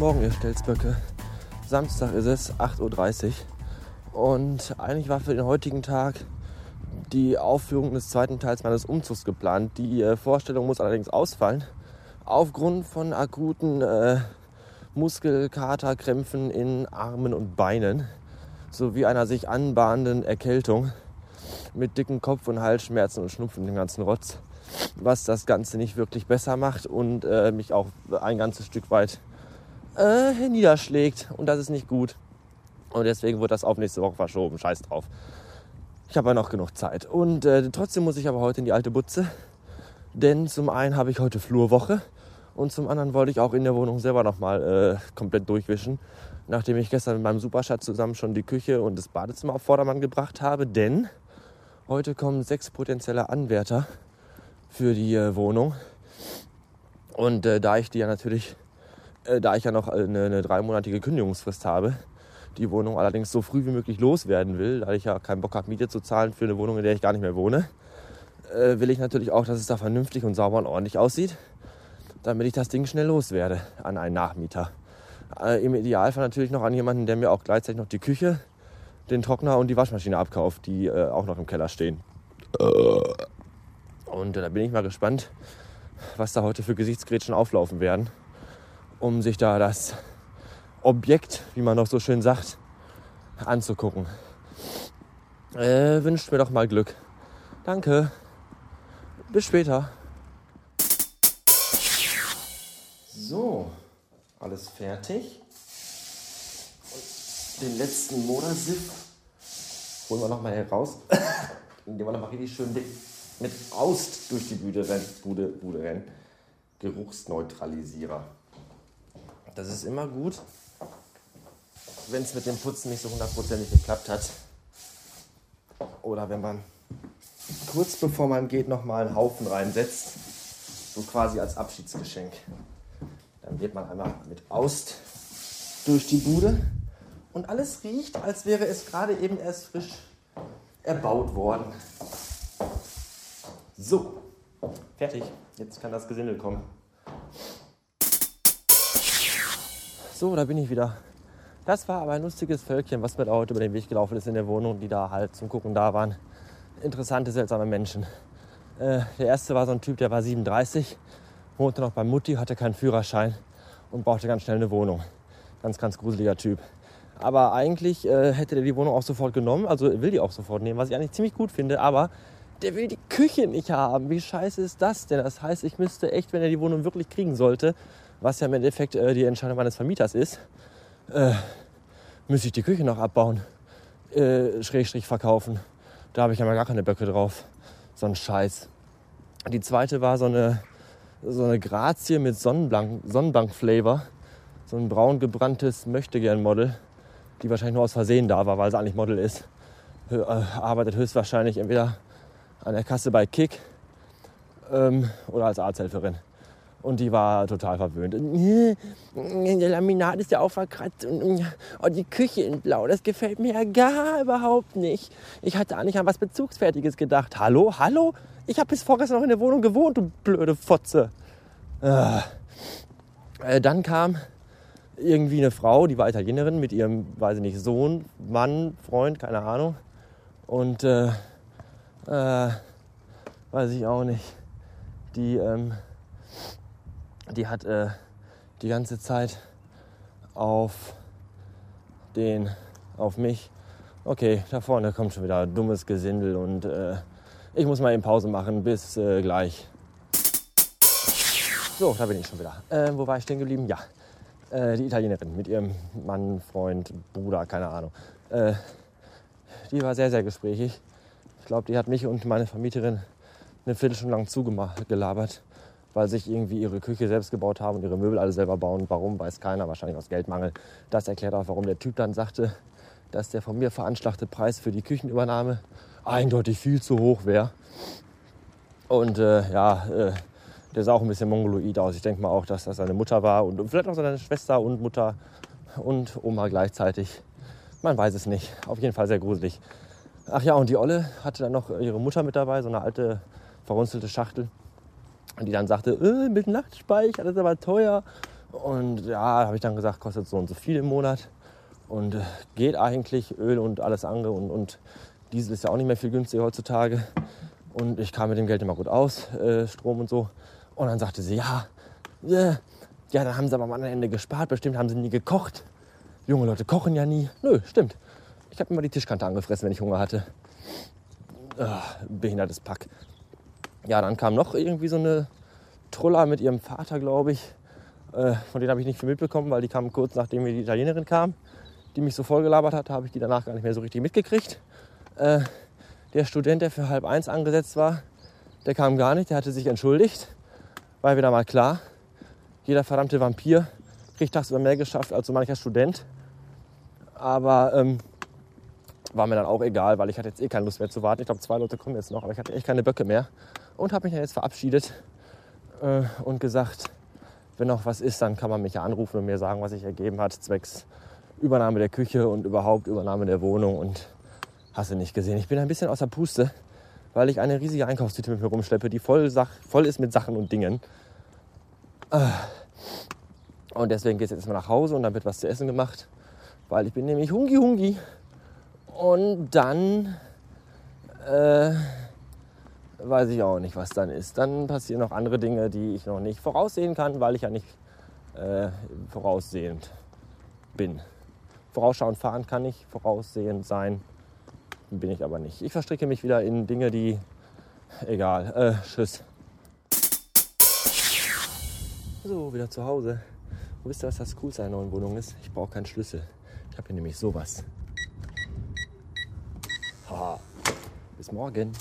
Morgen, ihr Stelzböcke. Samstag ist es, 8.30 Uhr. Und eigentlich war für den heutigen Tag die Aufführung des zweiten Teils meines Umzugs geplant. Die äh, Vorstellung muss allerdings ausfallen. Aufgrund von akuten äh, Muskelkaterkrämpfen in Armen und Beinen sowie einer sich anbahnenden Erkältung mit dicken Kopf- und Halsschmerzen und Schnupfen den ganzen Rotz, was das Ganze nicht wirklich besser macht und äh, mich auch ein ganzes Stück weit äh, niederschlägt und das ist nicht gut. Und deswegen wird das auf nächste Woche verschoben. Scheiß drauf. Ich habe ja noch genug Zeit. Und äh, trotzdem muss ich aber heute in die alte Butze. Denn zum einen habe ich heute Flurwoche und zum anderen wollte ich auch in der Wohnung selber nochmal äh, komplett durchwischen. Nachdem ich gestern mit meinem Superschatz zusammen schon die Küche und das Badezimmer auf Vordermann gebracht habe. Denn heute kommen sechs potenzielle Anwärter für die äh, Wohnung. Und äh, da ich die ja natürlich, äh, da ich ja noch eine, eine dreimonatige Kündigungsfrist habe, die Wohnung allerdings so früh wie möglich loswerden will, da ich ja keinen Bock habe, Miete zu zahlen für eine Wohnung, in der ich gar nicht mehr wohne, äh, will ich natürlich auch, dass es da vernünftig und sauber und ordentlich aussieht, damit ich das Ding schnell loswerde an einen Nachmieter. Äh, Im Idealfall natürlich noch an jemanden, der mir auch gleichzeitig noch die Küche, den Trockner und die Waschmaschine abkauft, die äh, auch noch im Keller stehen. Und da bin ich mal gespannt, was da heute für Gesichtsgrätschen auflaufen werden, um sich da das Objekt, wie man noch so schön sagt, anzugucken. Äh, wünscht mir doch mal Glück. Danke. Bis später. So, alles fertig. Den letzten Monatssiff holen wir noch mal heraus. Indem wir noch mal richtig schön mit Aust durch die Bude rennen. Bude, Bude rennen. Geruchsneutralisierer. Das ist immer gut, wenn es mit dem Putzen nicht so hundertprozentig geklappt hat. Oder wenn man kurz bevor man geht nochmal einen Haufen reinsetzt, so quasi als Abschiedsgeschenk. Dann geht man einmal mit Aust durch die Bude und alles riecht, als wäre es gerade eben erst frisch erbaut worden. So, fertig. Jetzt kann das Gesindel kommen. So, da bin ich wieder. Das war aber ein lustiges Völkchen, was mir heute über den Weg gelaufen ist in der Wohnung, die da halt zum Gucken da waren. Interessante, seltsame Menschen. Äh, der erste war so ein Typ, der war 37, wohnte noch bei Mutti, hatte keinen Führerschein und brauchte ganz schnell eine Wohnung. Ganz, ganz gruseliger Typ. Aber eigentlich äh, hätte der die Wohnung auch sofort genommen, also will die auch sofort nehmen, was ich eigentlich ziemlich gut finde. Aber der will die Küche nicht haben. Wie scheiße ist das denn? Das heißt, ich müsste echt, wenn er die Wohnung wirklich kriegen sollte, was ja im Endeffekt äh, die Entscheidung meines Vermieters ist, äh, müsste ich die Küche noch abbauen, äh, Schrägstrich verkaufen. Da habe ich ja mal gar keine Böcke drauf. So ein Scheiß. Die zweite war so eine, so eine Grazie mit Sonnenbank-Flavor. So ein braun gebranntes Möchtegern-Model, die wahrscheinlich nur aus Versehen da war, weil sie eigentlich Model ist. Äh, arbeitet höchstwahrscheinlich entweder an der Kasse bei Kick ähm, oder als Arzthelferin. Und die war total verwöhnt. Der Laminat ist ja auch verkratzt und oh, die Küche in Blau, das gefällt mir ja gar überhaupt nicht. Ich hatte eigentlich an was Bezugsfertiges gedacht. Hallo, hallo? Ich habe bis vorgestern noch in der Wohnung gewohnt, du blöde Fotze. Äh, dann kam irgendwie eine Frau, die war Italienerin, mit ihrem, weiß ich nicht, Sohn, Mann, Freund, keine Ahnung. Und äh, äh, weiß ich auch nicht. Die, ähm, die hat äh, die ganze Zeit auf den, auf mich. Okay, da vorne kommt schon wieder dummes Gesindel und äh, ich muss mal eben Pause machen. Bis äh, gleich. So, da bin ich schon wieder. Äh, wo war ich stehen geblieben? Ja, äh, die Italienerin mit ihrem Mann, Freund, Bruder, keine Ahnung. Äh, die war sehr, sehr gesprächig. Ich glaube, die hat mich und meine Vermieterin eine Viertelstunde lang zugelabert, weil sich irgendwie ihre Küche selbst gebaut haben und ihre Möbel alle selber bauen. Warum, weiß keiner, wahrscheinlich aus Geldmangel. Das erklärt auch, warum der Typ dann sagte, dass der von mir veranschlagte Preis für die Küchenübernahme eindeutig viel zu hoch wäre. Und äh, ja, äh, der sah auch ein bisschen mongoloid aus. Ich denke mal auch, dass das seine Mutter war und, vielleicht auch seine Schwester und Mutter und Oma gleichzeitig. Man weiß es nicht. Auf jeden Fall sehr gruselig. Ach ja, und die Olle hatte dann noch ihre Mutter mit dabei, so eine alte verrunzelte Schachtel. Und die dann sagte, äh, mit Nachtspeicher, das ist aber teuer. Und ja, habe ich dann gesagt, kostet so und so viel im Monat. Und äh, geht eigentlich, Öl und alles andere. Und, und Diesel ist ja auch nicht mehr viel günstiger heutzutage. Und ich kam mit dem Geld immer gut aus, äh, Strom und so. Und dann sagte sie, ja, yeah, ja, dann haben sie aber am anderen Ende gespart. Bestimmt haben sie nie gekocht. Junge Leute kochen ja nie. Nö, stimmt. Ich habe immer die Tischkante angefressen, wenn ich Hunger hatte. Ach, behindertes Pack. Ja, dann kam noch irgendwie so eine Truller mit ihrem Vater, glaube ich. Äh, von denen habe ich nicht viel mitbekommen, weil die kamen kurz nachdem die Italienerin kam, die mich so vollgelabert hat, habe ich die danach gar nicht mehr so richtig mitgekriegt. Äh, der Student, der für halb eins angesetzt war, der kam gar nicht, der hatte sich entschuldigt. War wieder mal klar, jeder verdammte Vampir kriegt tagsüber mehr geschafft als so mancher Student. Aber ähm, war mir dann auch egal, weil ich hatte jetzt eh keine Lust mehr zu warten. Ich glaube, zwei Leute kommen jetzt noch, aber ich hatte echt keine Böcke mehr. Und habe mich dann jetzt verabschiedet äh, und gesagt, wenn noch was ist, dann kann man mich ja anrufen und mir sagen, was sich ergeben hat, zwecks Übernahme der Küche und überhaupt Übernahme der Wohnung. Und hast du nicht gesehen. Ich bin ein bisschen außer Puste, weil ich eine riesige Einkaufstüte mit mir rumschleppe, die voll, voll ist mit Sachen und Dingen. Äh, und deswegen geht es jetzt erstmal nach Hause und dann wird was zu essen gemacht, weil ich bin nämlich hungi hungi. Und dann äh, weiß ich auch nicht, was dann ist. Dann passieren noch andere Dinge, die ich noch nicht voraussehen kann, weil ich ja nicht äh, voraussehend bin. Vorausschauend fahren kann ich, voraussehend sein bin ich aber nicht. Ich verstricke mich wieder in Dinge, die... Egal. Äh, tschüss. So, wieder zu Hause. Und wisst ihr, was das Coolste einer neuen Wohnung ist? Ich brauche keinen Schlüssel. Ich habe hier nämlich sowas. Bis morgen.